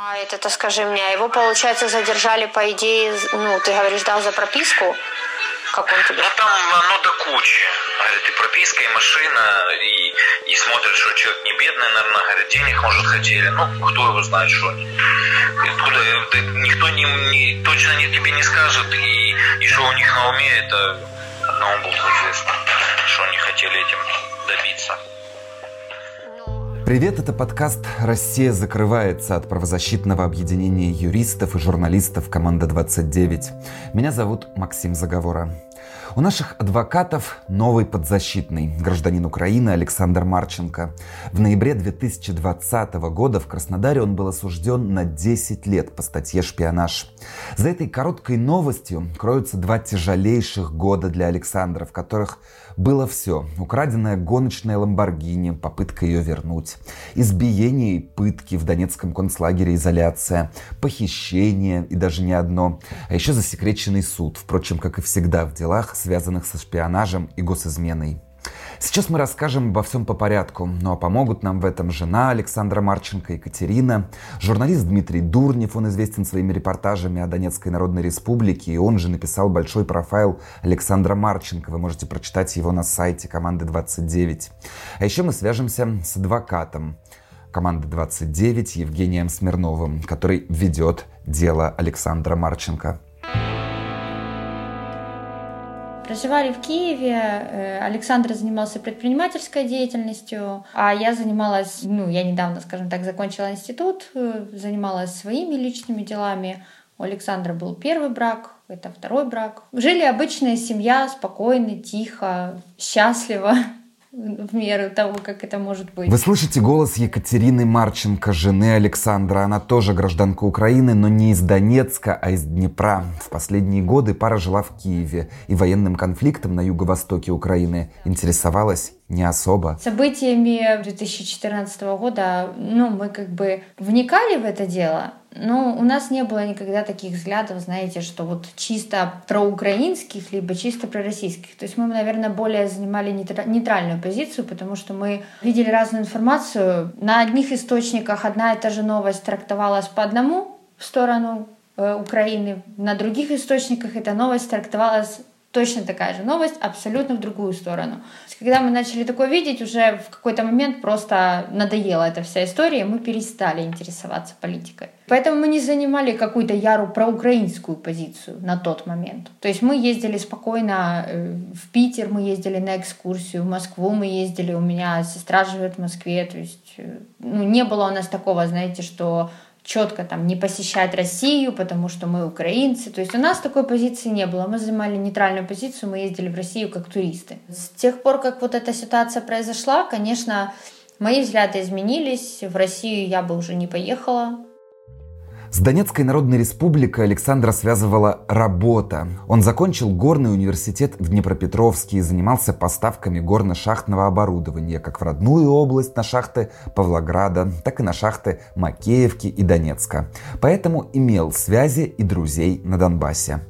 А это-то скажи мне, а его, получается, задержали, по идее, ну, ты говоришь, дал за прописку? Как он тебе? Ну, там оно до кучи. Говорит, и прописка, и машина, и, и смотрят, что человек не бедный, наверное, говорит, денег, может, хотели. Ну, кто его знает, что. Откуда, это, никто не, не, точно не, тебе не скажет, и, и что у них на уме, это одному Богу известно, что они хотели этим добиться. Привет, это подкаст «Россия закрывается» от правозащитного объединения юристов и журналистов «Команда 29». Меня зовут Максим Заговора. У наших адвокатов новый подзащитный, гражданин Украины Александр Марченко. В ноябре 2020 года в Краснодаре он был осужден на 10 лет по статье «Шпионаж». За этой короткой новостью кроются два тяжелейших года для Александра, в которых было все. Украденная гоночная Ламборгини, попытка ее вернуть. Избиение и пытки в Донецком концлагере изоляция. Похищение и даже не одно. А еще засекреченный суд. Впрочем, как и всегда в делах, связанных со шпионажем и госизменой. Сейчас мы расскажем обо всем по порядку, ну а помогут нам в этом жена Александра Марченко, Екатерина, журналист Дмитрий Дурнев, он известен своими репортажами о Донецкой Народной Республике, и он же написал большой профайл Александра Марченко, вы можете прочитать его на сайте команды 29. А еще мы свяжемся с адвокатом команды 29 Евгением Смирновым, который ведет дело Александра Марченко. Проживали в Киеве, э, Александр занимался предпринимательской деятельностью, а я занималась, ну, я недавно, скажем так, закончила институт, э, занималась своими личными делами. У Александра был первый брак, это второй брак. Жили обычная семья, спокойно, тихо, счастливо в меру того, как это может быть. Вы слышите голос Екатерины Марченко, жены Александра. Она тоже гражданка Украины, но не из Донецка, а из Днепра. В последние годы пара жила в Киеве и военным конфликтом на юго-востоке Украины интересовалась не особо. Событиями 2014 года, ну, мы как бы вникали в это дело, но у нас не было никогда таких взглядов, знаете, что вот чисто проукраинских, либо чисто пророссийских. То есть мы, наверное, более занимали нейтральную позицию, потому что мы видели разную информацию. На одних источниках одна и та же новость трактовалась по одному в сторону э, Украины, на других источниках эта новость трактовалась точно такая же новость, абсолютно в другую сторону. Когда мы начали такое видеть, уже в какой-то момент просто надоела эта вся история, и мы перестали интересоваться политикой. Поэтому мы не занимали какую-то яру проукраинскую позицию на тот момент. То есть мы ездили спокойно э, в Питер, мы ездили на экскурсию, в Москву мы ездили, у меня сестра живет в Москве, то есть э, ну, не было у нас такого, знаете, что четко там не посещать Россию, потому что мы украинцы. То есть у нас такой позиции не было. Мы занимали нейтральную позицию, мы ездили в Россию как туристы. С тех пор, как вот эта ситуация произошла, конечно, мои взгляды изменились. В Россию я бы уже не поехала. С Донецкой Народной Республикой Александра связывала работа. Он закончил горный университет в Днепропетровске и занимался поставками горно-шахтного оборудования как в родную область на шахты Павлограда, так и на шахты Макеевки и Донецка. Поэтому имел связи и друзей на Донбассе.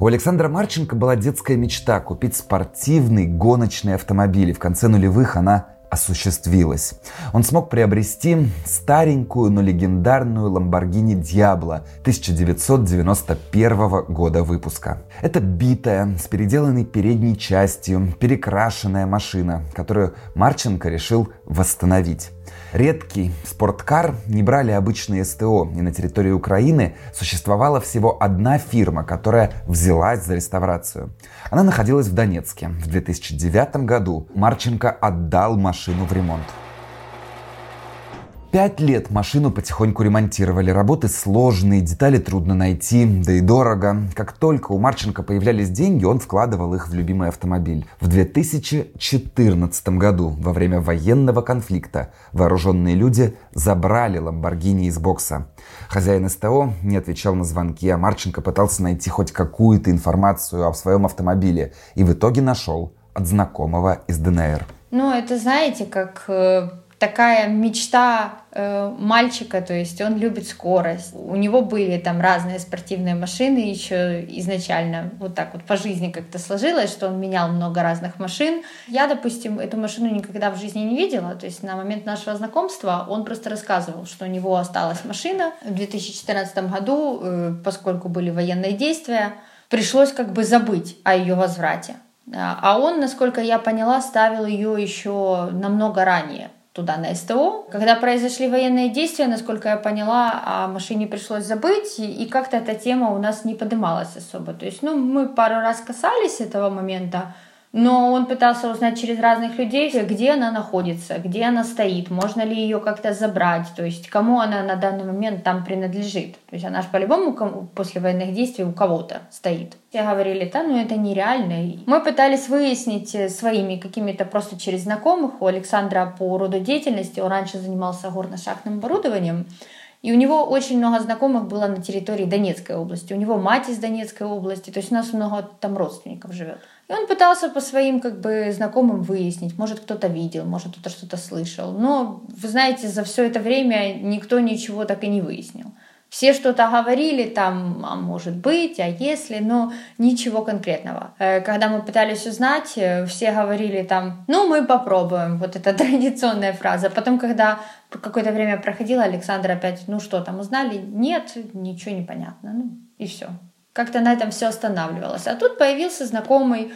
У Александра Марченко была детская мечта купить спортивный гоночный автомобиль. И в конце нулевых она осуществилась. Он смог приобрести старенькую, но легендарную Lamborghini Diablo 1991 года выпуска. Это битая, с переделанной передней частью, перекрашенная машина, которую Марченко решил восстановить. Редкий спорткар не брали обычные СТО, и на территории Украины существовала всего одна фирма, которая взялась за реставрацию. Она находилась в Донецке. В 2009 году Марченко отдал машину в ремонт. Пять лет машину потихоньку ремонтировали. Работы сложные, детали трудно найти, да и дорого. Как только у Марченко появлялись деньги, он вкладывал их в любимый автомобиль. В 2014 году, во время военного конфликта, вооруженные люди забрали Ламборгини из бокса. Хозяин СТО не отвечал на звонки, а Марченко пытался найти хоть какую-то информацию о своем автомобиле и в итоге нашел от знакомого из ДНР. Ну, это знаете, как э, такая мечта э, мальчика, то есть он любит скорость. У него были там разные спортивные машины еще изначально, вот так вот по жизни как-то сложилось, что он менял много разных машин. Я, допустим, эту машину никогда в жизни не видела, то есть на момент нашего знакомства он просто рассказывал, что у него осталась машина в 2014 году, э, поскольку были военные действия, пришлось как бы забыть о ее возврате. А он, насколько я поняла, ставил ее еще намного ранее туда на СТО. Когда произошли военные действия, насколько я поняла, о машине пришлось забыть, и как-то эта тема у нас не поднималась особо. То есть, ну, мы пару раз касались этого момента, но он пытался узнать через разных людей, где она находится, где она стоит, можно ли ее как-то забрать, то есть кому она на данный момент там принадлежит. То есть она же по-любому после военных действий у кого-то стоит. Все говорили, да, ну это нереально. Мы пытались выяснить э, своими какими-то просто через знакомых. У Александра по роду деятельности, он раньше занимался горно-шахтным оборудованием, и у него очень много знакомых было на территории Донецкой области. У него мать из Донецкой области, то есть у нас много там родственников живет. И он пытался по своим как бы знакомым выяснить, может кто-то видел, может кто-то что-то слышал. Но, вы знаете, за все это время никто ничего так и не выяснил. Все что-то говорили там, а может быть, а если, но ничего конкретного. Э, когда мы пытались узнать, э, все говорили там, ну мы попробуем, вот эта традиционная фраза. Потом, когда какое-то время проходило, Александр опять, ну что там, узнали? Нет, ничего не понятно, ну и все. Как-то на этом все останавливалось. А тут появился знакомый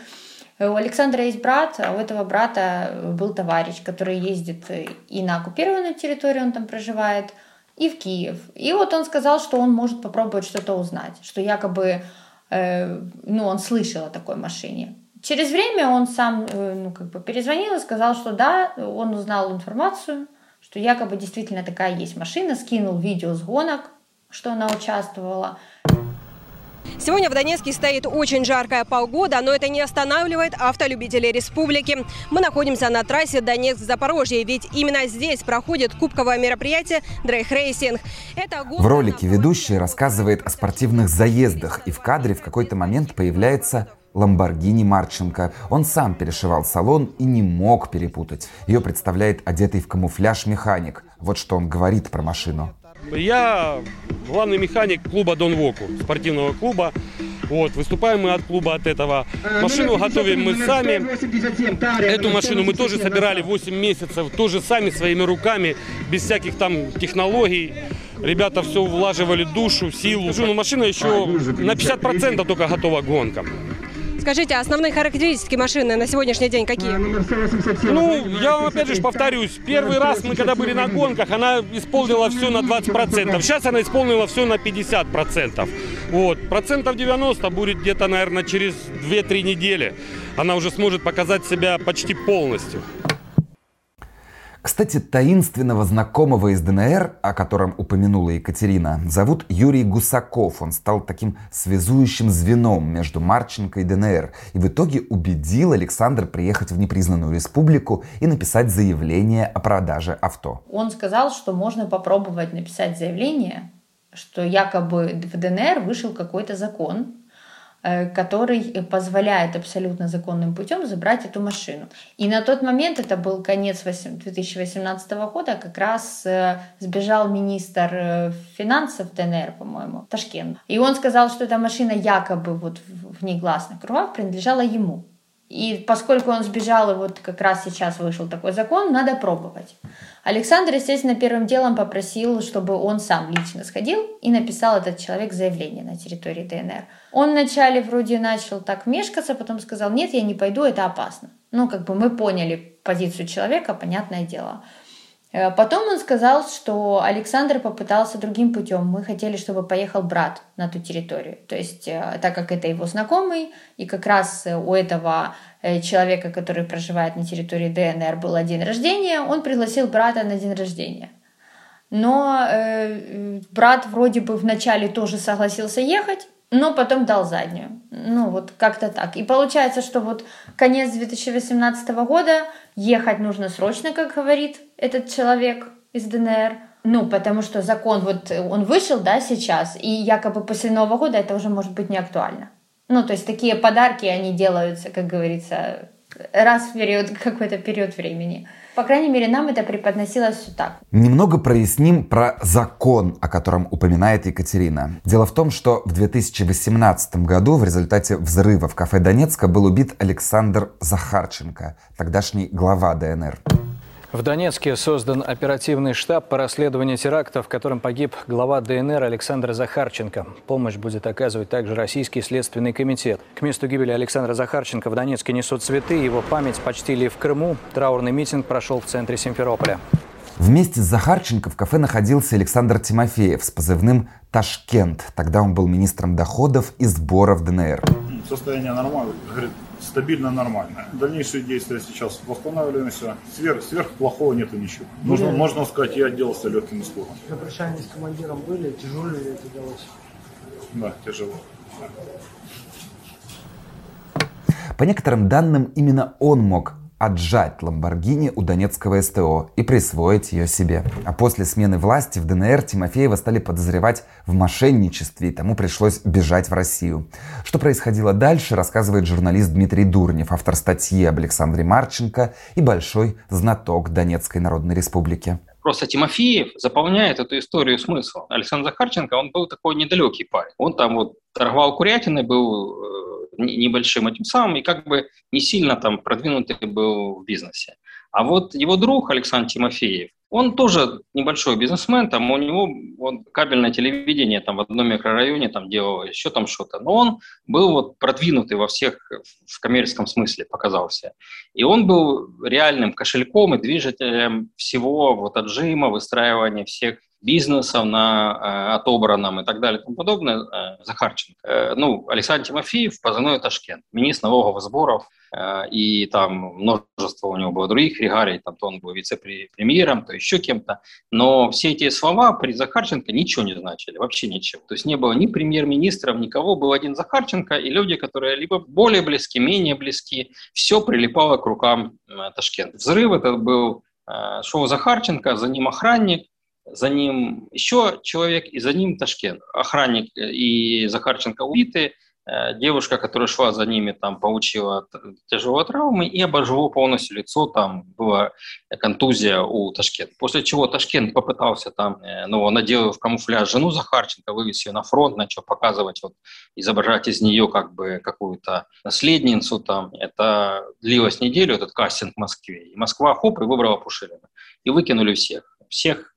у Александра есть брат, а у этого брата был товарищ, который ездит и на оккупированную территорию, он там проживает, и в Киев. И вот он сказал, что он может попробовать что-то узнать, что якобы, э, ну, он слышал о такой машине. Через время он сам, э, ну, как бы перезвонил и сказал, что да, он узнал информацию, что якобы действительно такая есть машина, скинул видео с гонок, что она участвовала. Сегодня в Донецке стоит очень жаркая погода, но это не останавливает автолюбителей республики. Мы находимся на трассе Донецк-Запорожье, ведь именно здесь проходит кубковое мероприятие Drag Racing. В ролике ведущий рассказывает о спортивных заездах, и в кадре в какой-то момент появляется Ламборгини Марченко. Он сам перешивал салон и не мог перепутать. Ее представляет одетый в камуфляж механик. Вот что он говорит про машину. Я главный механик клуба ДонВОКУ, спортивного клуба. Вот, выступаем мы от клуба от этого. Э, машину готовим мы сами. Эту машину мы тоже собирали 8 месяцев, тоже сами своими руками, без всяких там технологий. Ребята все влаживали душу, силу. Ну, машина еще на 50% только готова к гонкам. Скажите, основные характеристики машины на сегодняшний день какие? Ну, я вам опять же повторюсь. Первый раз мы когда были на гонках, она исполнила все на 20%. Сейчас она исполнила все на 50%. Вот. Процентов 90 будет где-то, наверное, через 2-3 недели. Она уже сможет показать себя почти полностью. Кстати, таинственного знакомого из ДНР, о котором упомянула Екатерина, зовут Юрий Гусаков. Он стал таким связующим звеном между Марченко и ДНР. И в итоге убедил Александр приехать в непризнанную республику и написать заявление о продаже авто. Он сказал, что можно попробовать написать заявление, что якобы в ДНР вышел какой-то закон, который позволяет абсолютно законным путем забрать эту машину. И на тот момент, это был конец 2018 года, как раз э, сбежал министр э, финансов ДНР, по-моему, Ташкент. И он сказал, что эта машина якобы вот в негласных кругах принадлежала ему. И поскольку он сбежал, и вот как раз сейчас вышел такой закон, надо пробовать. Александр, естественно, первым делом попросил, чтобы он сам лично сходил и написал этот человек заявление на территории ДНР. Он вначале вроде начал так мешкаться, потом сказал, нет, я не пойду, это опасно. Ну, как бы мы поняли позицию человека, понятное дело. Э, потом он сказал, что Александр попытался другим путем. Мы хотели, чтобы поехал брат на ту территорию. То есть, э, так как это его знакомый, и как раз у этого э, человека, который проживает на территории ДНР, был день рождения, он пригласил брата на день рождения. Но э, брат вроде бы вначале тоже согласился ехать, но потом дал заднюю. Ну, вот как-то так. И получается, что вот конец 2018 года ехать нужно срочно, как говорит этот человек из ДНР. Ну, потому что закон вот он вышел, да, сейчас, и якобы после Нового года это уже может быть не актуально. Ну, то есть такие подарки, они делаются, как говорится, раз в период, какой-то период времени. По крайней мере, нам это преподносилось все так. Немного проясним про закон, о котором упоминает Екатерина. Дело в том, что в 2018 году в результате взрыва в кафе Донецка был убит Александр Захарченко, тогдашний глава ДНР. В Донецке создан оперативный штаб по расследованию теракта, в котором погиб глава ДНР Александр Захарченко. Помощь будет оказывать также Российский следственный комитет. К месту гибели Александра Захарченко в Донецке несут цветы. Его память почтили в Крыму. Траурный митинг прошел в центре Симферополя. Вместе с Захарченко в кафе находился Александр Тимофеев с позывным «Ташкент». Тогда он был министром доходов и сборов ДНР. Состояние нормальное. Говорит, стабильно нормальная. Дальнейшие действия сейчас восстанавливаемся. Сверх, сверх плохого нету ничего. Можно, можно сказать, я отделался легким испугом. На прощании с командиром были? Тяжело ли это далось? Да, тяжело. По некоторым данным, именно он мог отжать Ламборгини у донецкого СТО и присвоить ее себе. А после смены власти в ДНР Тимофеева стали подозревать в мошенничестве, и тому пришлось бежать в Россию. Что происходило дальше, рассказывает журналист Дмитрий Дурнев, автор статьи об Александре Марченко и большой знаток Донецкой Народной Республики. Просто Тимофеев заполняет эту историю смыслом. Александр Захарченко, он был такой недалекий парень. Он там вот торговал курятиной, был э, небольшим этим самым и как бы не сильно там продвинутый был в бизнесе. А вот его друг Александр Тимофеев, он тоже небольшой бизнесмен, там у него он кабельное телевидение там в одном микрорайоне там делал еще там что-то, но он был вот продвинутый во всех в коммерческом смысле показался, и он был реальным кошельком и движителем всего вот отжима, выстраивания всех бизнесов на э, отобранном и так далее и тому подобное, э, Захарченко. Э, ну, Александр Тимофеев, позывной Ташкент, министр налоговых сборов, э, и там множество у него было других регалий, там то он был вице-премьером, то еще кем-то, но все эти слова при Захарченко ничего не значили, вообще ничего. То есть не было ни премьер-министров, никого, был один Захарченко и люди, которые либо более близки, менее близки, все прилипало к рукам э, Ташкента. Взрыв этот был э, шоу Захарченко, за ним охранник, за ним еще человек, и за ним Ташкент. Охранник и Захарченко убиты, э, девушка, которая шла за ними, там получила тяжелые травмы и обожгло полностью лицо, там была контузия у Ташкента. После чего Ташкент попытался там, э, ну, надел в камуфляж жену Захарченко, вывез ее на фронт, начал показывать, вот, изображать из нее как бы какую-то наследницу там. Это длилось неделю, этот кастинг в Москве. И Москва, хоп, и выбрала Пушилина. И выкинули всех. Всех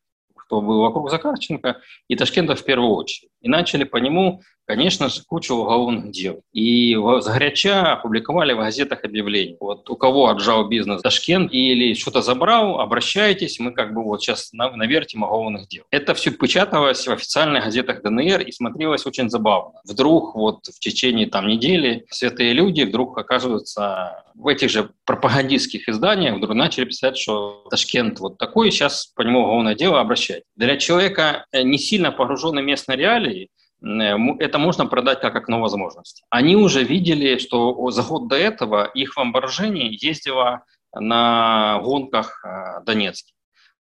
кто был вокруг Захарченко, и Ташкента в первую очередь. И начали по нему конечно же, кучу уголовных дел. И сгоряча опубликовали в газетах объявления. Вот у кого отжал бизнес Ташкент или что-то забрал, обращайтесь, мы как бы вот сейчас навертим уголовных дел. Это все печаталось в официальных газетах ДНР и смотрелось очень забавно. Вдруг вот в течение там недели святые люди вдруг оказываются в этих же пропагандистских изданиях, вдруг начали писать, что Ташкент вот такой, сейчас по нему уголовное дело обращать. Для человека, э, не сильно погруженный в местные реалии, это можно продать как окно возможностей. Они уже видели, что за год до этого их Ламборжини ездила на гонках э, Донецке.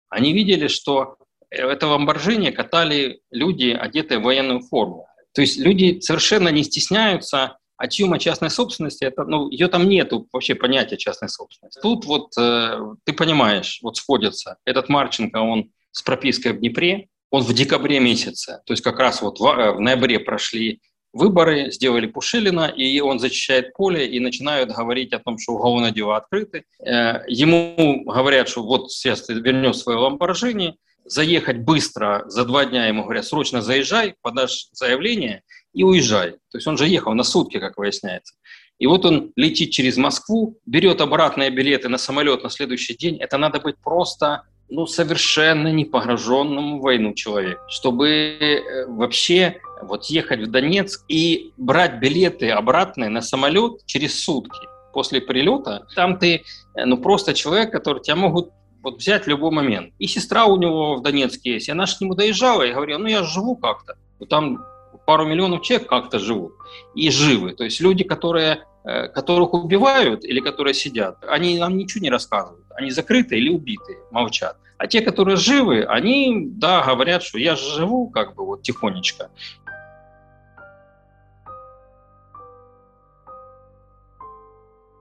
Они видели, что это Ламборжини катали люди, одетые в военную форму. То есть люди совершенно не стесняются а чьюма частной собственности, это, ну, ее там нету вообще понятия частной собственности. Тут вот э, ты понимаешь, вот сходится. Этот Марченко, он с пропиской в Днепре, он в декабре месяце, то есть как раз вот в, э, в ноябре прошли выборы, сделали Пушилина, и он зачищает поле, и начинают говорить о том, что уголовные дела открыты. Э, ему говорят, что вот сейчас ты вернешь свое ламборжини, заехать быстро, за два дня ему говорят, срочно заезжай, подашь заявление и уезжай. То есть он же ехал на сутки, как выясняется. И вот он летит через Москву, берет обратные билеты на самолет на следующий день. Это надо быть просто ну, совершенно не погруженному в войну человеку, чтобы э, вообще вот ехать в Донецк и брать билеты обратные на самолет через сутки после прилета. Там ты, э, ну, просто человек, который тебя могут вот взять в любой момент. И сестра у него в Донецке есть, и она же к нему доезжала и говорила, ну, я живу как-то. Там пару миллионов человек как-то живут и живы. То есть люди, которые Э, которых убивают или которые сидят, они нам ничего не рассказывают. Они закрыты или убиты, молчат. А те, которые живы, они, да, говорят, что я живу как бы вот тихонечко.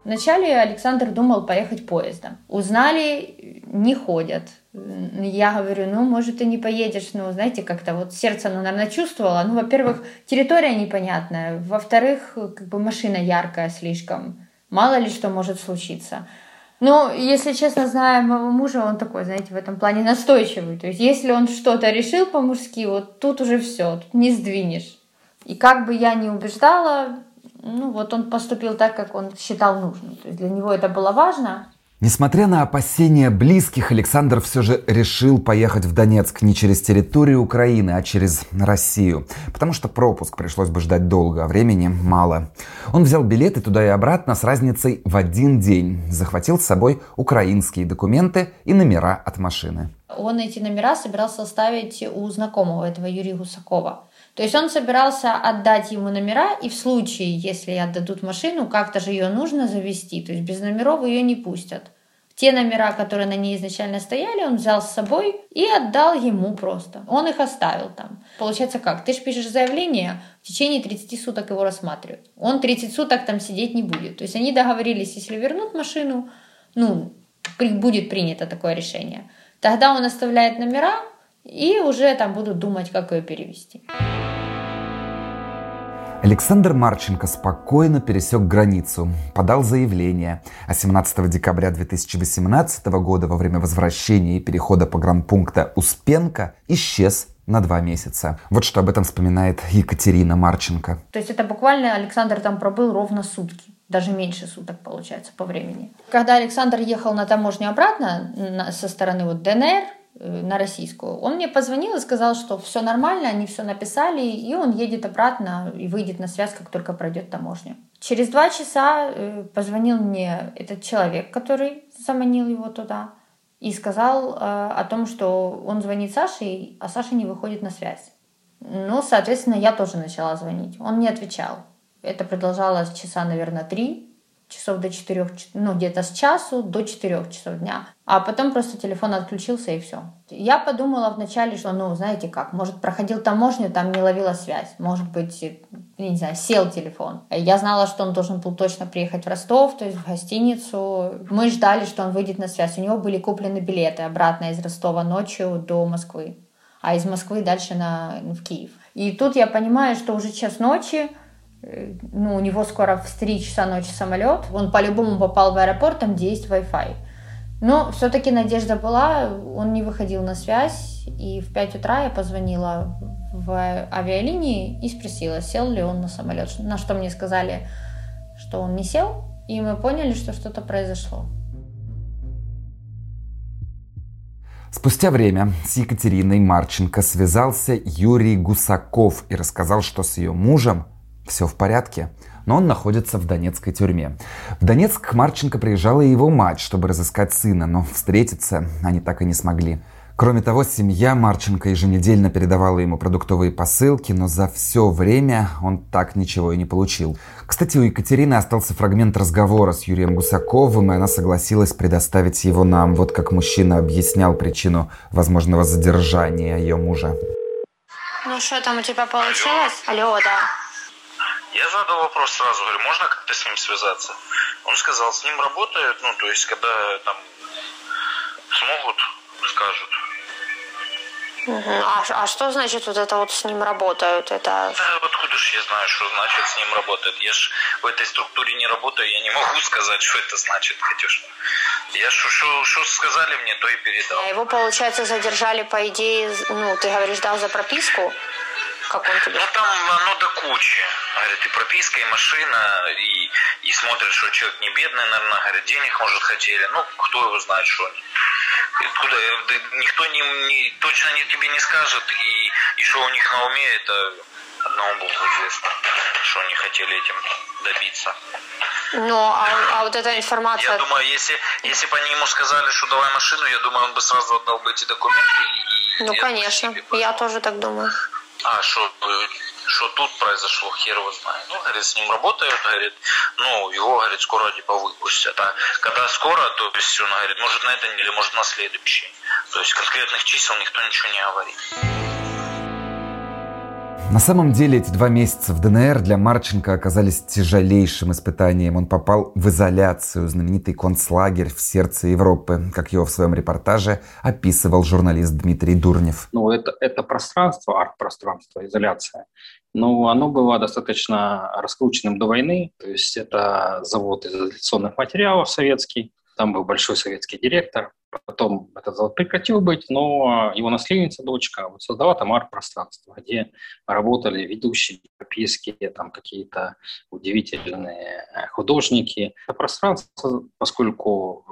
Вначале Александр думал поехать поездом. Узнали, не ходят. Я говорю, ну, может, ты не поедешь, ну, знаете, как-то вот сердце, ну, наверное, чувствовало. Ну, во-первых, территория непонятная, во-вторых, как бы машина яркая слишком. Мало ли что может случиться. Ну, если честно, зная моего мужа, он такой, знаете, в этом плане настойчивый. То есть, если он что-то решил по-мужски, вот тут уже все, тут не сдвинешь. И как бы я ни убеждала, ну вот он поступил так, как он считал нужным. То есть для него это было важно. Несмотря на опасения близких, Александр все же решил поехать в Донецк не через территорию Украины, а через Россию. Потому что пропуск пришлось бы ждать долго, а времени мало. Он взял билеты туда и обратно с разницей в один день. Захватил с собой украинские документы и номера от машины. Он эти номера собирался оставить у знакомого этого Юрия Гусакова. То есть он собирался отдать ему номера, и в случае, если отдадут машину, как-то же ее нужно завести, то есть без номеров ее не пустят. Те номера, которые на ней изначально стояли, он взял с собой и отдал ему просто. Он их оставил там. Получается как? Ты же пишешь заявление, в течение 30 суток его рассматривают. Он 30 суток там сидеть не будет. То есть они договорились, если вернут машину, ну, будет принято такое решение. Тогда он оставляет номера, и уже там будут думать, как ее перевести. Александр Марченко спокойно пересек границу, подал заявление, а 17 декабря 2018 года во время возвращения и перехода погранпункта Успенка исчез на два месяца. Вот что об этом вспоминает Екатерина Марченко. То есть это буквально Александр там пробыл ровно сутки даже меньше суток получается по времени. Когда Александр ехал на таможню обратно со стороны вот ДНР, на российскую. Он мне позвонил и сказал, что все нормально, они все написали, и он едет обратно и выйдет на связь, как только пройдет таможню. Через два часа э, позвонил мне этот человек, который заманил его туда, и сказал э, о том, что он звонит Саше, а Саша не выходит на связь. Ну, соответственно, я тоже начала звонить. Он не отвечал. Это продолжалось часа, наверное, три часов до 4, ну где-то с часу до 4 часов дня. А потом просто телефон отключился и все. Я подумала вначале, что, ну, знаете как, может, проходил таможню, там не ловила связь. Может быть, не знаю, сел телефон. Я знала, что он должен был точно приехать в Ростов, то есть в гостиницу. Мы ждали, что он выйдет на связь. У него были куплены билеты обратно из Ростова ночью до Москвы, а из Москвы дальше на, в Киев. И тут я понимаю, что уже час ночи, ну, у него скоро в 3 часа ночи самолет, он по-любому попал в аэропорт, там, где есть Wi-Fi. Но все-таки надежда была, он не выходил на связь, и в 5 утра я позвонила в авиалинии и спросила, сел ли он на самолет. На что мне сказали, что он не сел, и мы поняли, что что-то произошло. Спустя время с Екатериной Марченко связался Юрий Гусаков и рассказал, что с ее мужем все в порядке, но он находится в донецкой тюрьме. В Донецк к Марченко приезжала его мать, чтобы разыскать сына, но встретиться они так и не смогли. Кроме того, семья Марченко еженедельно передавала ему продуктовые посылки, но за все время он так ничего и не получил. Кстати, у Екатерины остался фрагмент разговора с Юрием Гусаковым, и она согласилась предоставить его нам. Вот как мужчина объяснял причину возможного задержания ее мужа. Ну что там у тебя получилось? Алло да. Я задал вопрос сразу, говорю, можно как-то с ним связаться? Он сказал, с ним работают, ну, то есть, когда там смогут, скажут. А, а что значит вот это вот с ним работают? Это... Да, откуда же я знаю, что значит с ним работают? Я ж в этой структуре не работаю, я не могу сказать, что это значит, Катюш. Я что сказали мне, то и передал. А его, получается, задержали, по идее, ну, ты говоришь, дал за прописку? Как он тебе? Ну, там оно до кучи. Говорит, и прописка, и машина, и, и смотрят, что человек не бедный, наверное, говорит, денег, может, хотели. Ну, кто его знает, что они. Откуда? Да, никто не, не, точно не, тебе не скажет, и, и что у них на уме, это одному Богу известно, что они хотели этим добиться. Ну, а, а вот эта информация... Я думаю, если, если бы они ему сказали, что давай машину, я думаю, он бы сразу отдал бы эти документы. И, ну, конечно, я тоже так думаю. А, что, что тут произошло, хер его знает. Ну, говорит, с ним работают, говорит, ну, его, говорит, скоро типа выпустят. А когда скоро, то есть он говорит, может на этой неделе, может на следующей. То есть конкретных чисел никто ничего не говорит. На самом деле эти два месяца в ДНР для Марченко оказались тяжелейшим испытанием. Он попал в изоляцию, знаменитый концлагерь в сердце Европы, как его в своем репортаже описывал журналист Дмитрий Дурнев. Ну, это, это пространство, арт-пространство, изоляция. Но оно было достаточно раскрученным до войны. То есть это завод изоляционных материалов советский, там был большой советский директор, Потом этот завод прекратил быть, но его наследница, дочка, вот создала там арт-пространство, где работали ведущие европейские, там какие-то удивительные э, художники. Это пространство, поскольку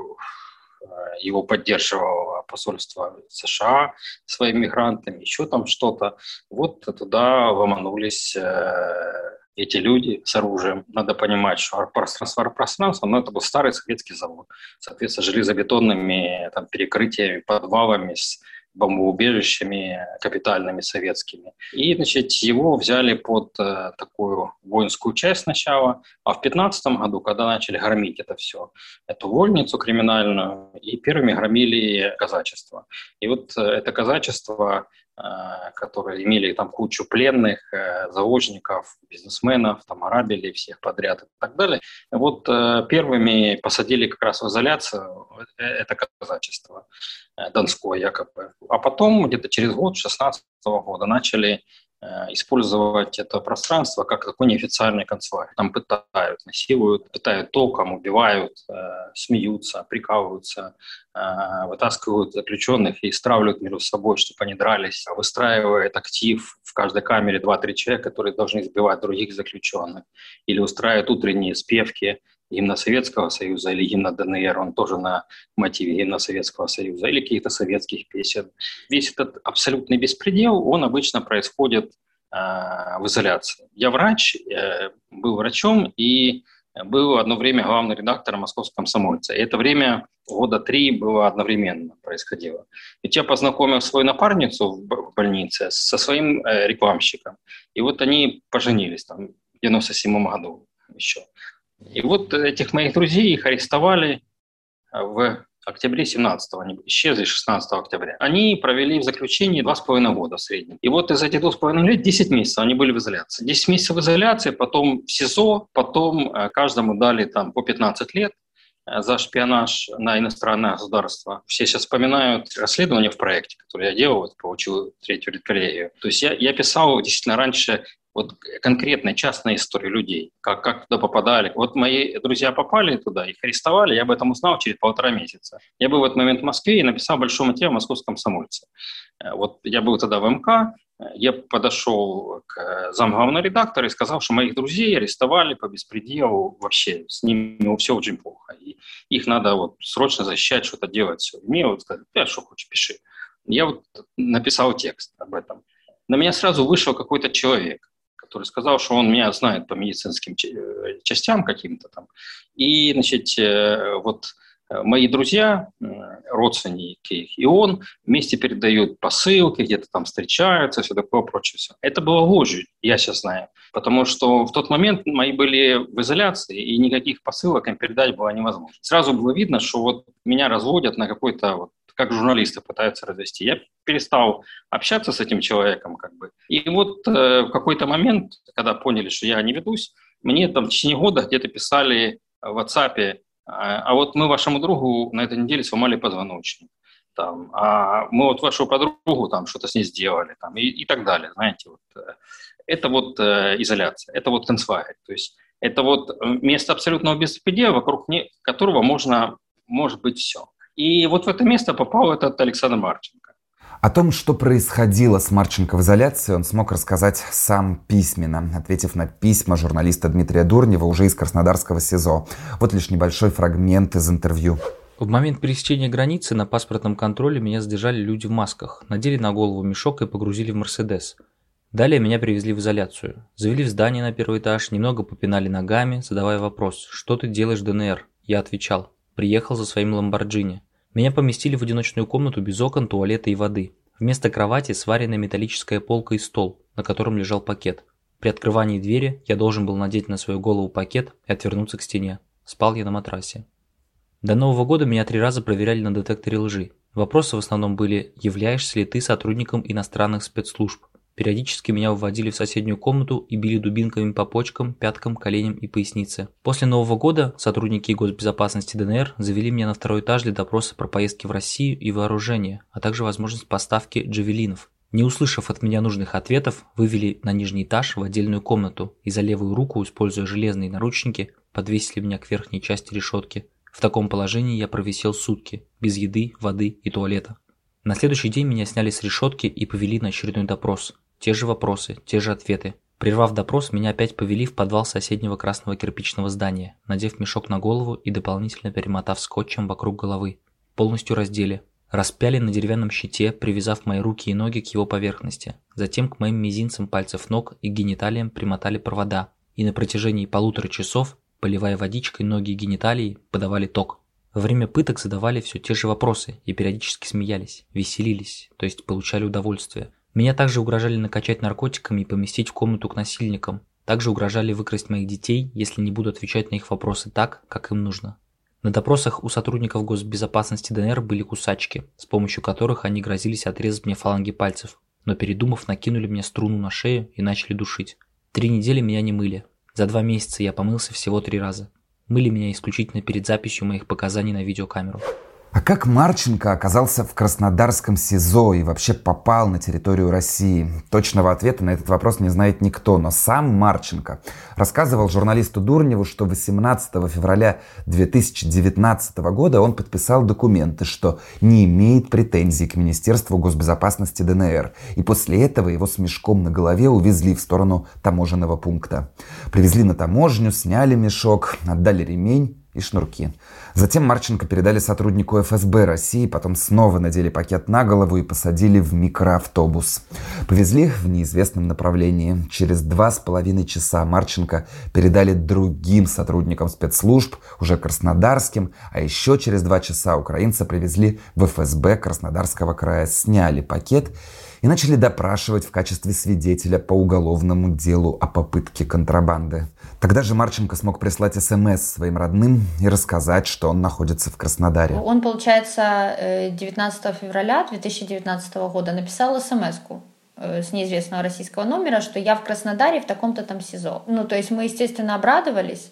э, его поддерживало посольство США своими мигрантами, еще там что-то. Вот туда ломанулись э, эти люди с оружием. Надо понимать, что пространство но это был старый советский завод. Соответственно, железобетонными там, перекрытиями, подвалами с бомбоубежищами капитальными советскими. И, значит, его взяли под э, такую воинскую часть сначала, а в 15 году, когда начали громить это все, эту вольницу криминальную, и первыми громили казачество. И вот э, это казачество которые имели там кучу пленных, э, заложников, бизнесменов, там арабили всех подряд и так далее. Вот э, первыми посадили как раз в изоляцию это казачество Донское якобы. А потом где-то через год, 16 года, начали Э, использовать это пространство как такой неофициальный концлагерь. Там пытают, насилуют, пытают током, убивают, э, смеются, прикалываются, э, вытаскивают заключенных и стравливают между собой, чтобы они дрались, выстраивает актив в каждой камере 2-3 человека, которые должны избивать других заключенных, или устраивают утренние спевки, гимна Советского Союза или гимна ДНР, он тоже на мотиве гимна Советского Союза, или каких-то советских песен. Весь этот абсолютный беспредел, он обычно происходит э, в изоляции. Я врач, э, был врачом и был одно время главным редактором московского комсомольца. И это время года три было одновременно происходило. Ведь я познакомил свою напарницу в больнице со своим э, рекламщиком. И вот они поженились там в 97 году еще. И вот этих моих друзей их арестовали э, в октябре 17-го, они исчезли 16 октября. Они провели в заключении два с половиной года в среднем. И вот из этих двух с половиной лет 10 месяцев они были в изоляции. 10 месяцев в изоляции, потом в СИЗО, потом э, каждому дали там по 15 лет э, за шпионаж на иностранное государство. Все сейчас вспоминают расследование в проекте, которое я делал, вот, получил третью редколлегию. То есть я, я писал действительно раньше вот конкретная частная история людей, как, как туда попадали. Вот мои друзья попали туда, их арестовали, я об этом узнал через полтора месяца. Я был в этот момент в Москве и написал большой материал в московском комсомольце. Э, вот я был тогда в МК, я подошел к замглавного редактора и сказал, что моих друзей арестовали по беспределу, вообще с ними все очень плохо. И их надо вот срочно защищать, что-то делать. Все. И мне вот сказали, ты что хочешь, пиши. Я вот написал текст об этом. На меня сразу вышел какой-то человек, который сказал, что он меня знает по медицинским э, частям каким-то там. И, значит, э, вот э, мои друзья, родственники их, и он вместе передают посылки, где-то там встречаются, все такое прочее. Все. Это было ложью, я сейчас знаю. Потому что в тот момент мои были в изоляции, и никаких посылок им передать было невозможно. Сразу было видно, что вот меня разводят на какой-то вот как журналисты пытаются развести. Я перестал общаться с этим человеком, как бы. И вот э, в какой-то момент, когда поняли, что я не ведусь, мне там в течение года где-то писали в WhatsApp, а, а вот мы вашему другу на этой неделе сломали позвоночник. Там, а мы вот вашу подругу там что-то с ней сделали, там, и, и так далее, знаете. Вот. Э, это вот э, изоляция, это вот концлагерь. То есть это вот место абсолютного беспредела, вокруг не, которого можно, может быть все. И вот в это место попал этот Александр Марченко. О том, что происходило с Марченко в изоляции, он смог рассказать сам письменно, ответив на письма журналиста Дмитрия Дурнева уже из Краснодарского СИЗО. Вот лишь небольшой фрагмент из интервью. В момент пересечения границы на паспортном контроле меня задержали люди в масках, надели на голову мешок и погрузили в Мерседес. Далее меня привезли в изоляцию. Завели в здание на первый этаж, немного попинали ногами, задавая вопрос «Что ты делаешь в ДНР?» Я отвечал «Приехал за своим Ламборджини». Меня поместили в одиночную комнату без окон, туалета и воды. Вместо кровати сваренная металлическая полка и стол, на котором лежал пакет. При открывании двери я должен был надеть на свою голову пакет и отвернуться к стене. Спал я на матрасе. До Нового года меня три раза проверяли на детекторе лжи. Вопросы в основном были, являешься ли ты сотрудником иностранных спецслужб. Периодически меня выводили в соседнюю комнату и били дубинками по почкам, пяткам, коленям и пояснице. После Нового года сотрудники госбезопасности ДНР завели меня на второй этаж для допроса про поездки в Россию и вооружение, а также возможность поставки джавелинов. Не услышав от меня нужных ответов, вывели на нижний этаж в отдельную комнату и за левую руку, используя железные наручники, подвесили меня к верхней части решетки. В таком положении я провисел сутки, без еды, воды и туалета. На следующий день меня сняли с решетки и повели на очередной допрос. Те же вопросы, те же ответы. Прервав допрос, меня опять повели в подвал соседнего красного кирпичного здания, надев мешок на голову и дополнительно перемотав скотчем вокруг головы. Полностью раздели. Распяли на деревянном щите, привязав мои руки и ноги к его поверхности. Затем к моим мизинцам пальцев ног и гениталиям примотали провода. И на протяжении полутора часов, поливая водичкой ноги и гениталии, подавали ток. Во время пыток задавали все те же вопросы и периодически смеялись, веселились, то есть получали удовольствие. Меня также угрожали накачать наркотиками и поместить в комнату к насильникам. Также угрожали выкрасть моих детей, если не буду отвечать на их вопросы так, как им нужно. На допросах у сотрудников госбезопасности ДНР были кусачки, с помощью которых они грозились отрезать мне фаланги пальцев, но передумав, накинули мне струну на шею и начали душить. Три недели меня не мыли. За два месяца я помылся всего три раза. Мыли меня исключительно перед записью моих показаний на видеокамеру. А как Марченко оказался в Краснодарском СИЗО и вообще попал на территорию России? Точного ответа на этот вопрос не знает никто, но сам Марченко рассказывал журналисту Дурневу, что 18 февраля 2019 года он подписал документы, что не имеет претензий к Министерству госбезопасности ДНР. И после этого его с мешком на голове увезли в сторону таможенного пункта. Привезли на таможню, сняли мешок, отдали ремень и шнурки. Затем Марченко передали сотруднику ФСБ России, потом снова надели пакет на голову и посадили в микроавтобус. Повезли в неизвестном направлении. Через два с половиной часа Марченко передали другим сотрудникам спецслужб, уже краснодарским, а еще через два часа украинца привезли в ФСБ Краснодарского края, сняли пакет и начали допрашивать в качестве свидетеля по уголовному делу о попытке контрабанды. Тогда же Марченко смог прислать смс своим родным и рассказать, что он находится в Краснодаре. Он, получается, 19 э, февраля 2019 года написал смс э, с неизвестного российского номера, что я в Краснодаре в таком-то там СИЗО. Ну, то есть мы, естественно, обрадовались,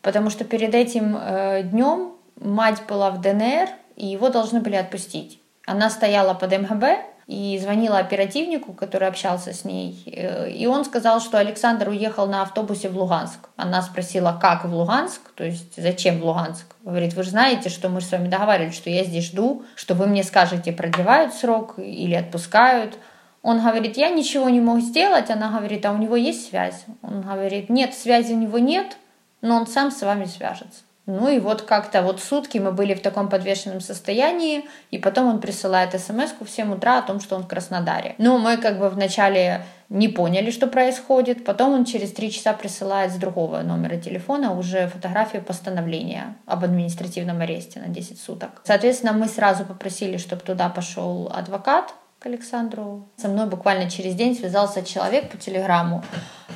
потому что перед этим э, днем мать была в ДНР, и его должны были отпустить. Она стояла под МГБ, и звонила оперативнику, который общался с ней, э, и он сказал, что Александр уехал на автобусе в Луганск. Она спросила, как в Луганск, то есть зачем в Луганск? Говорит, вы же знаете, что мы с вами договаривались, что я здесь жду, что вы мне скажете, продлевают срок или отпускают. Он говорит, я ничего не мог сделать. Она говорит, а у него есть связь? Он говорит, нет, связи у него нет, но он сам с вами свяжется. Ну и вот как-то вот сутки мы были в таком подвешенном состоянии, и потом он присылает смс в 7 утра о том, что он в Краснодаре. Ну, мы как бы вначале не поняли, что происходит, потом он через три часа присылает с другого номера телефона уже фотографию постановления об административном аресте на 10 суток. Соответственно, мы сразу попросили, чтобы туда пошел адвокат, Александру. Со мной буквально через день связался человек по телеграмму,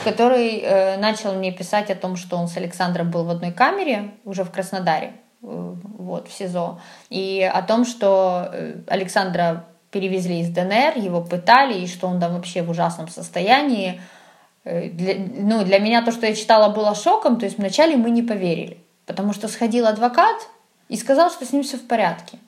который э, начал мне писать о том, что он с Александром был в одной камере уже в Краснодаре, э, вот, в СИЗО, и о том, что э, Александра перевезли из ДНР, его пытали, и что он там вообще в ужасном состоянии. Э, для, ну, для меня то, что я читала, было шоком, то есть вначале мы не поверили, потому что сходил адвокат и сказал, что с ним все в порядке.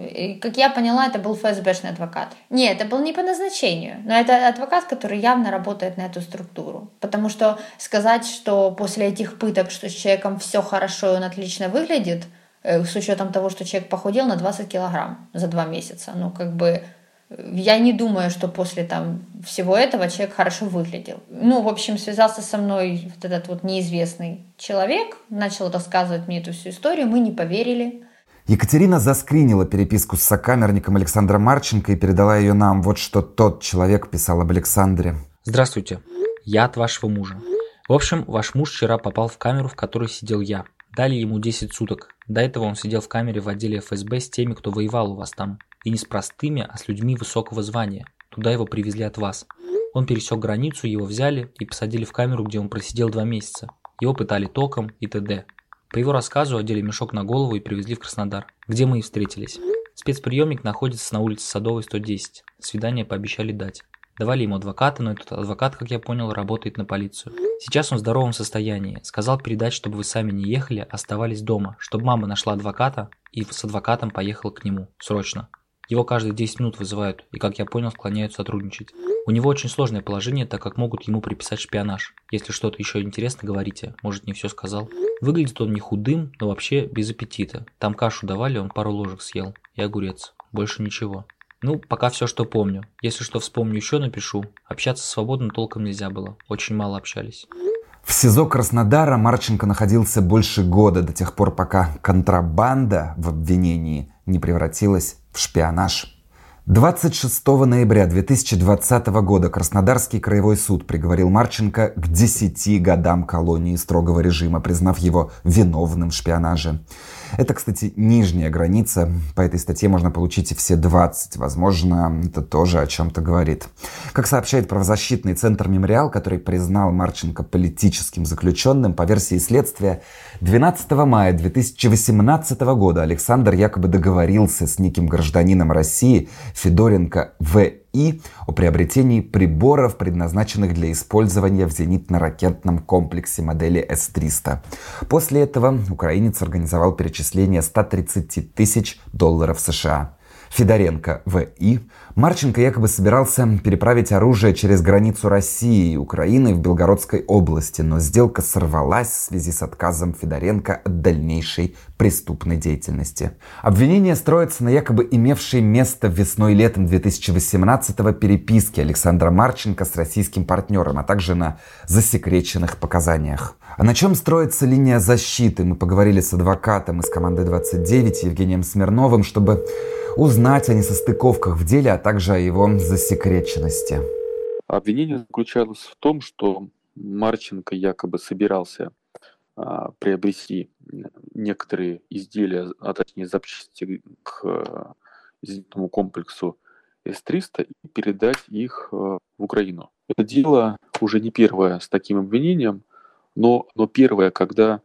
И, как я поняла, это был ФСБшный адвокат. Нет, это был не по назначению, но это адвокат, который явно работает на эту структуру. Потому что сказать, что после этих пыток, что с человеком все хорошо и он отлично выглядит, э, с учетом того, что человек похудел на 20 килограмм за два месяца, ну как бы э, я не думаю, что после там всего этого человек хорошо выглядел. Ну, в общем, связался со мной вот этот вот неизвестный человек, начал рассказывать мне эту всю историю, мы не поверили. Екатерина заскринила переписку с сокамерником Александром Марченко и передала ее нам. Вот что тот человек писал об Александре. Здравствуйте. Я от вашего мужа. В общем, ваш муж вчера попал в камеру, в которой сидел я. Дали ему 10 суток. До этого он сидел в камере в отделе ФСБ с теми, кто воевал у вас там. И не с простыми, а с людьми высокого звания. Туда его привезли от вас. Он пересек границу, его взяли и посадили в камеру, где он просидел два месяца. Его пытали током и т.д. По его рассказу одели мешок на голову и привезли в Краснодар, где мы и встретились. Спецприемник находится на улице Садовой, 110. Свидание пообещали дать. Давали ему адвоката, но этот адвокат, как я понял, работает на полицию. Сейчас он в здоровом состоянии. Сказал передать, чтобы вы сами не ехали, оставались дома, чтобы мама нашла адвоката и с адвокатом поехала к нему. Срочно. Его каждые 10 минут вызывают и, как я понял, склоняют сотрудничать. У него очень сложное положение, так как могут ему приписать шпионаж. Если что-то еще интересно, говорите. Может, не все сказал. Выглядит он не худым, но вообще без аппетита. Там кашу давали, он пару ложек съел. И огурец. Больше ничего. Ну, пока все, что помню. Если что вспомню еще, напишу. Общаться свободно толком нельзя было. Очень мало общались. В СИЗО Краснодара Марченко находился больше года, до тех пор, пока контрабанда в обвинении не превратилась в шпионаж. 26 ноября 2020 года Краснодарский краевой суд приговорил Марченко к 10 годам колонии строгого режима, признав его виновным в шпионаже. Это, кстати, нижняя граница. По этой статье можно получить и все 20. Возможно, это тоже о чем-то говорит. Как сообщает правозащитный центр «Мемориал», который признал Марченко политическим заключенным, по версии следствия, 12 мая 2018 года Александр якобы договорился с неким гражданином России Федоренко В и о приобретении приборов, предназначенных для использования в зенитно-ракетном комплексе модели С-300. После этого украинец организовал перечисление 130 тысяч долларов США. Федоренко В.И. Марченко якобы собирался переправить оружие через границу России и Украины в Белгородской области, но сделка сорвалась в связи с отказом Федоренко от дальнейшей преступной деятельности. Обвинение строится на якобы имевшей место весной-летом 2018-го переписке Александра Марченко с российским партнером, а также на засекреченных показаниях. А на чем строится линия защиты? Мы поговорили с адвокатом из команды 29 Евгением Смирновым, чтобы узнать о несостыковках в деле, а также о его засекреченности. Обвинение заключалось в том, что Марченко якобы собирался а, приобрести некоторые изделия, а точнее запчасти к а, зенитному комплексу С-300 и передать их а, в Украину. Это дело уже не первое с таким обвинением, но, но первое, когда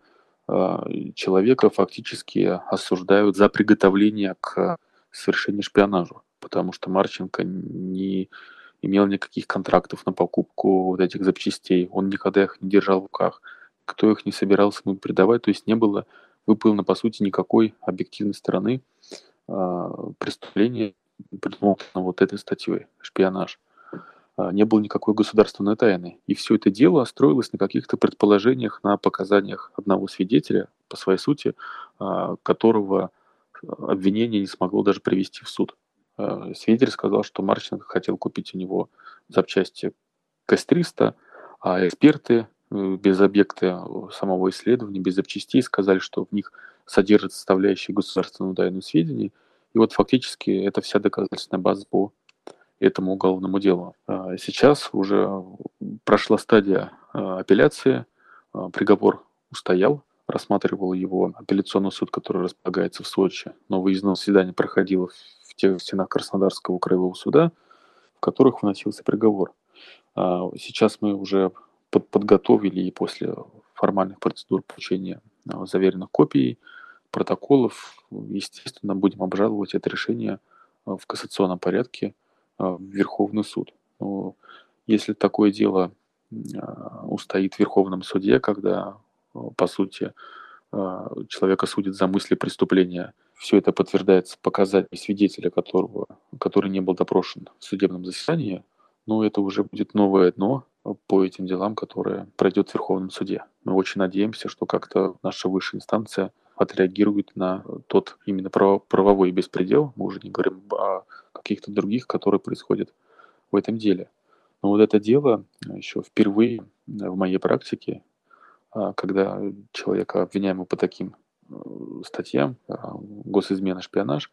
а, человека фактически осуждают за приготовление к совершении шпионажа, потому что Марченко не имел никаких контрактов на покупку вот этих запчастей, он никогда их не держал в руках, кто их не собирался ему передавать, то есть не было выполнено, по сути, никакой объективной стороны э, преступления, предусмотрено вот этой статьей, шпионаж. Э, не было никакой государственной тайны. И все это дело строилось на каких-то предположениях, на показаниях одного свидетеля, по своей сути, э, которого обвинение не смогло даже привести в суд. Свидетель сказал, что Марченко хотел купить у него запчасти КС-300, а эксперты э, без объекта самого исследования, без запчастей сказали, что в них содержится составляющие государственного тайну сведений. И вот фактически это вся доказательственная база по этому уголовному делу. А сейчас уже прошла стадия э, апелляции, приговор устоял, рассматривал его апелляционный суд, который располагается в Сочи, но выездное заседание проходило в тех стенах Краснодарского краевого суда, в которых выносился приговор. А, сейчас мы уже под, подготовили и после формальных процедур получения а, заверенных копий, протоколов, естественно, будем обжаловать это решение а, в кассационном порядке в Верховный суд. Но если такое дело устоит в Верховном суде, когда по сути, а, человека судят за мысли преступления. Все это подтверждается показателями свидетеля, которого, который не был допрошен в судебном заседании. Но это уже будет новое дно по этим делам, которое пройдет в Верховном суде. Мы очень надеемся, что как-то наша высшая инстанция отреагирует на тот именно правовой беспредел. Мы уже не говорим о каких-то других, которые происходят в этом деле. Но вот это дело еще впервые в моей практике а, когда человека, обвиняемого по таким э, статьям, а, госизмена, шпионаж,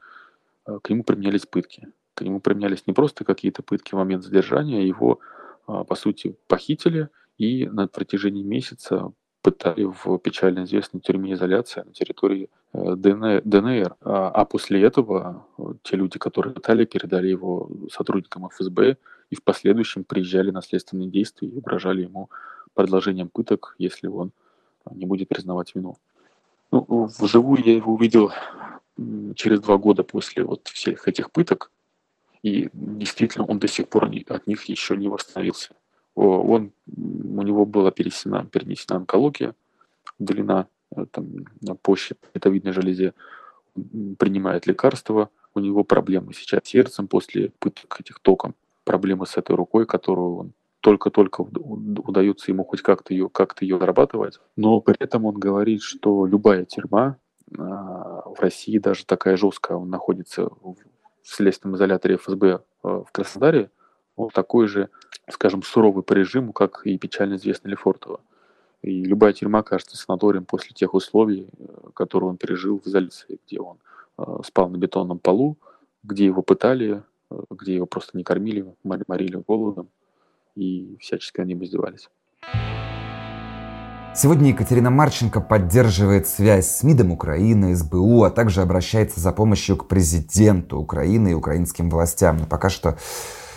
а, к нему применялись пытки. К нему применялись не просто какие-то пытки в момент задержания, его, по сути, похитили и на протяжении месяца пытали в печально известной тюрьме изоляции на территории э, ДНР. А после этого э, те люди, которые пытали, передали его сотрудникам ФСБ и в последующем приезжали на следственные действия и угрожали ему предложением пыток, если он не будет признавать вину. Ну, вживую я его увидел через два года после вот всех этих пыток. И действительно, он до сих пор от них еще не восстановился. Он, у него была перенесена, перенесена онкология, удалена э, там, почте, щитовидной железе, принимает лекарства, у него проблемы сейчас с сердцем после пыток этих током, проблемы с этой рукой, которую он только-только удается ему хоть как-то ее, как-то ее зарабатывать. Но при этом он говорит, что любая тюрьма а, в России, даже такая жесткая, он находится в следственном изоляторе ФСБ э, в Краснодаре, он такой же, скажем, суровый по режиму, как и печально известный Лефортово. И любая тюрьма кажется санаторием после тех условий, э, которые он пережил в изоляции, где он э, спал на бетонном полу, где его пытали, где его просто не кормили, морили голодом и всячески ним издевались. Сегодня Екатерина Марченко поддерживает связь с МИДом Украины, СБУ, а также обращается за помощью к президенту Украины и украинским властям. Но пока что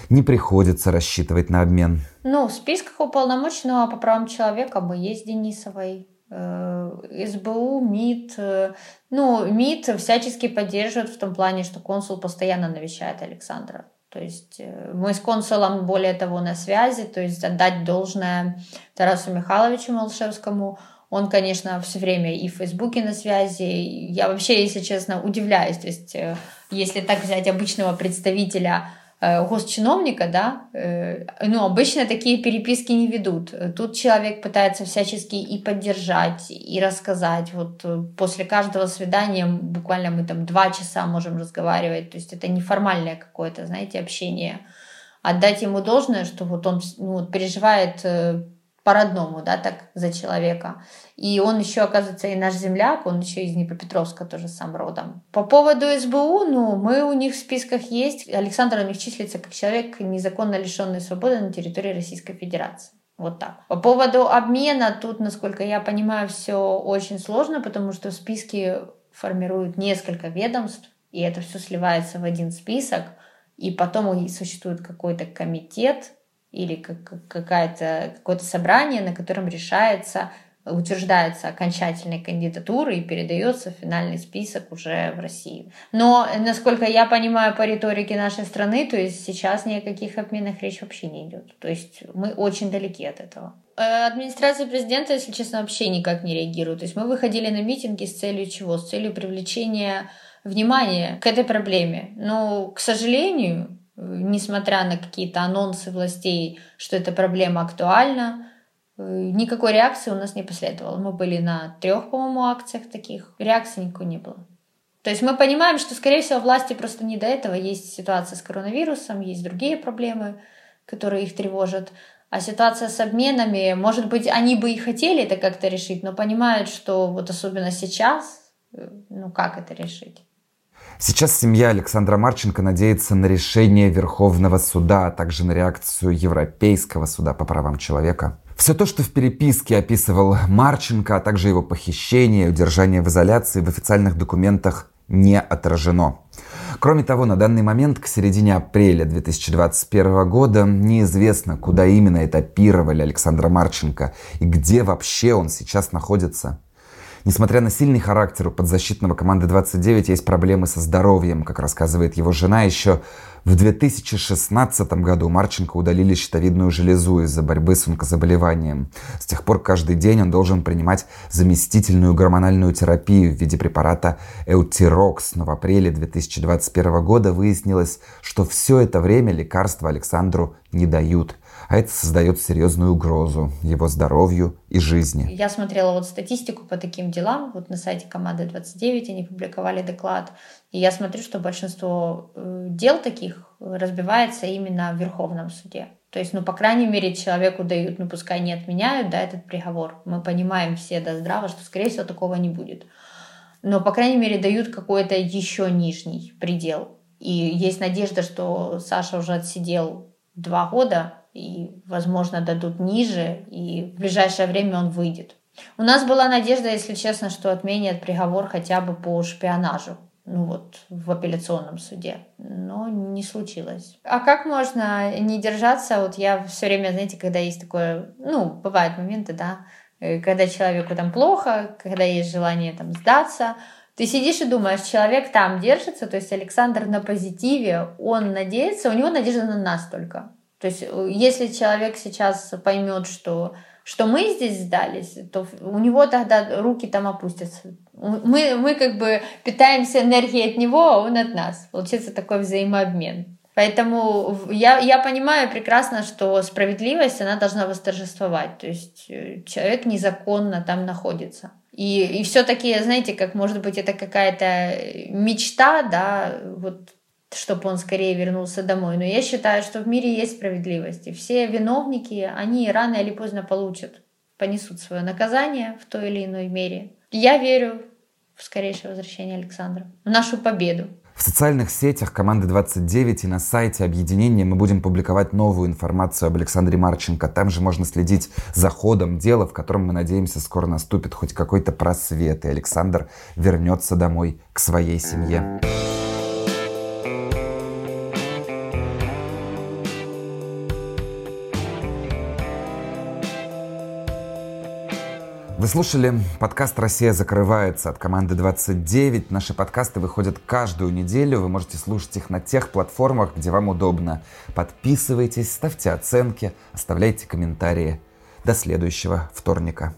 не приходится рассчитывать на обмен. Ну, в списках уполномоченного по правам человека мы есть Денисовой. Э, СБУ, МИД. Э, ну, МИД всячески поддерживает в том плане, что консул постоянно навещает Александра. То есть э, мы с консулом, более того, на связи, то есть отдать должное Тарасу Михайловичу Малшевскому. Он, конечно, все время и в Фейсбуке на связи. Я вообще, если честно, удивляюсь. То есть, если так взять обычного представителя госчиновника, да, э, ну, обычно такие переписки не ведут. Тут человек пытается всячески и поддержать, и рассказать. Вот э, после каждого свидания буквально мы там два часа можем разговаривать. То есть это неформальное какое-то, знаете, общение. Отдать ему должное, что вот он ну, переживает по-родному, да, так за человека. И он еще, оказывается, и наш земляк, он еще из Днепропетровска тоже сам родом. По поводу СБУ, ну, мы у них в списках есть. Александр у них числится как человек, незаконно лишенный свободы на территории Российской Федерации. Вот так. По поводу обмена, тут, насколько я понимаю, все очень сложно, потому что в списке формируют несколько ведомств, и это все сливается в один список, и потом существует какой-то комитет, или какое-то собрание, на котором решается, утверждается окончательная кандидатура и передается финальный список уже в Россию. Но, насколько я понимаю по риторике нашей страны, то есть сейчас ни о каких обменах речь вообще не идет. То есть мы очень далеки от этого. Э, администрация президента, если честно, вообще никак не реагирует. То есть мы выходили на митинги с целью чего? С целью привлечения внимания к этой проблеме. Но, к сожалению, несмотря на какие-то анонсы властей, что эта проблема актуальна, э, никакой реакции у нас не последовало. Мы были на трех, по-моему, акциях таких. Реакции никакой не было. То есть мы понимаем, что, скорее всего, власти просто не до этого. Есть ситуация с коронавирусом, есть другие проблемы, которые их тревожат. А ситуация с обменами, может быть, они бы и хотели это как-то решить, но понимают, что вот особенно сейчас, э, ну как это решить? Сейчас семья Александра Марченко надеется на решение Верховного суда, а также на реакцию Европейского суда по правам человека. Все то, что в переписке описывал Марченко, а также его похищение и удержание в изоляции в официальных документах не отражено. Кроме того, на данный момент, к середине апреля 2021 года, неизвестно, куда именно этапировали Александра Марченко и где вообще он сейчас находится. Несмотря на сильный характер у подзащитного команды 29 есть проблемы со здоровьем. Как рассказывает его жена, еще в 2016 году Марченко удалили щитовидную железу из-за борьбы с онкозаболеванием. С тех пор каждый день он должен принимать заместительную гормональную терапию в виде препарата Эутирокс. Но в апреле 2021 года выяснилось, что все это время лекарства Александру не дают – а это создает серьезную угрозу его здоровью и жизни. Я смотрела вот статистику по таким делам, вот на сайте команды 29 они публиковали доклад, и я смотрю, что большинство э, дел таких разбивается именно в Верховном суде. То есть, ну, по крайней мере, человеку дают, ну, пускай не отменяют, да, этот приговор. Мы понимаем все, да, здраво, что, скорее всего, такого не будет. Но, по крайней мере, дают какой-то еще нижний предел. И есть надежда, что Саша уже отсидел два года, и, возможно, дадут ниже, и в ближайшее время он выйдет. У нас была надежда, если честно, что отменят приговор хотя бы по шпионажу, ну вот, в апелляционном суде. Но не случилось. А как можно не держаться? Вот я все время, знаете, когда есть такое, ну, бывают моменты, да, э, когда человеку там плохо, когда есть желание там сдаться, Ты сидишь и думаешь, человек там держится, то есть Александр на позитиве, он надеется, у него надежда на нас только. То есть э, если человек сейчас поймет, что что мы здесь сдались, то у него тогда руки там опустятся. Мы, мы как бы питаемся энергией от него, а он от нас. Получится такой взаимообмен. Поэтому я, я понимаю прекрасно, что справедливость, она должна восторжествовать. То есть э, человек незаконно там находится. И, и все-таки, знаете, как может быть это какая-то мечта, да, вот чтобы он скорее вернулся домой. Но я считаю, что в мире есть справедливость. И все виновники, они рано или поздно получат, понесут свое наказание в той или иной мере. Я верю в скорейшее возвращение Александра, в нашу победу. В социальных сетях команды 29 и на сайте объединения мы будем публиковать новую информацию об Александре Марченко. Там же можно следить за ходом дела, в котором мы надеемся скоро наступит хоть какой-то просвет, и Александр вернется домой к своей семье. Вы слушали подкаст «Россия закрывается» от команды 29. Наши подкасты выходят каждую неделю. Вы можете слушать их на тех платформах, где вам удобно. Подписывайтесь, ставьте оценки, оставляйте комментарии. До следующего вторника.